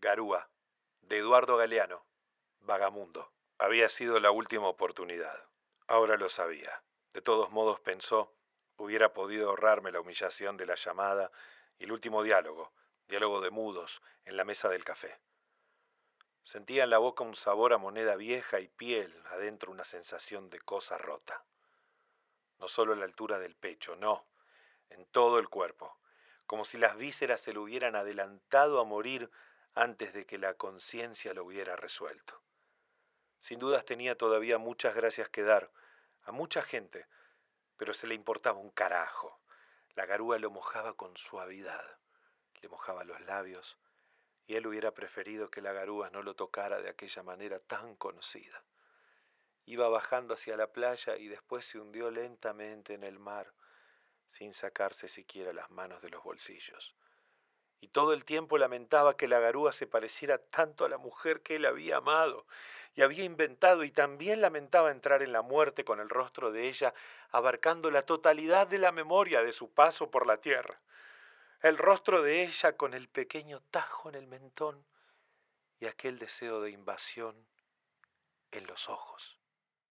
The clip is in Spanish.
Garúa, de Eduardo Galeano, Vagamundo. Había sido la última oportunidad. Ahora lo sabía. De todos modos pensó, hubiera podido ahorrarme la humillación de la llamada y el último diálogo, diálogo de mudos, en la mesa del café. Sentía en la boca un sabor a moneda vieja y piel, adentro una sensación de cosa rota. No solo a la altura del pecho, no, en todo el cuerpo, como si las vísceras se lo hubieran adelantado a morir antes de que la conciencia lo hubiera resuelto. Sin dudas tenía todavía muchas gracias que dar a mucha gente, pero se le importaba un carajo. La garúa lo mojaba con suavidad, le mojaba los labios, y él hubiera preferido que la garúa no lo tocara de aquella manera tan conocida. Iba bajando hacia la playa y después se hundió lentamente en el mar, sin sacarse siquiera las manos de los bolsillos y todo el tiempo lamentaba que la garúa se pareciera tanto a la mujer que él había amado y había inventado, y también lamentaba entrar en la muerte con el rostro de ella, abarcando la totalidad de la memoria de su paso por la tierra. El rostro de ella con el pequeño tajo en el mentón y aquel deseo de invasión en los ojos.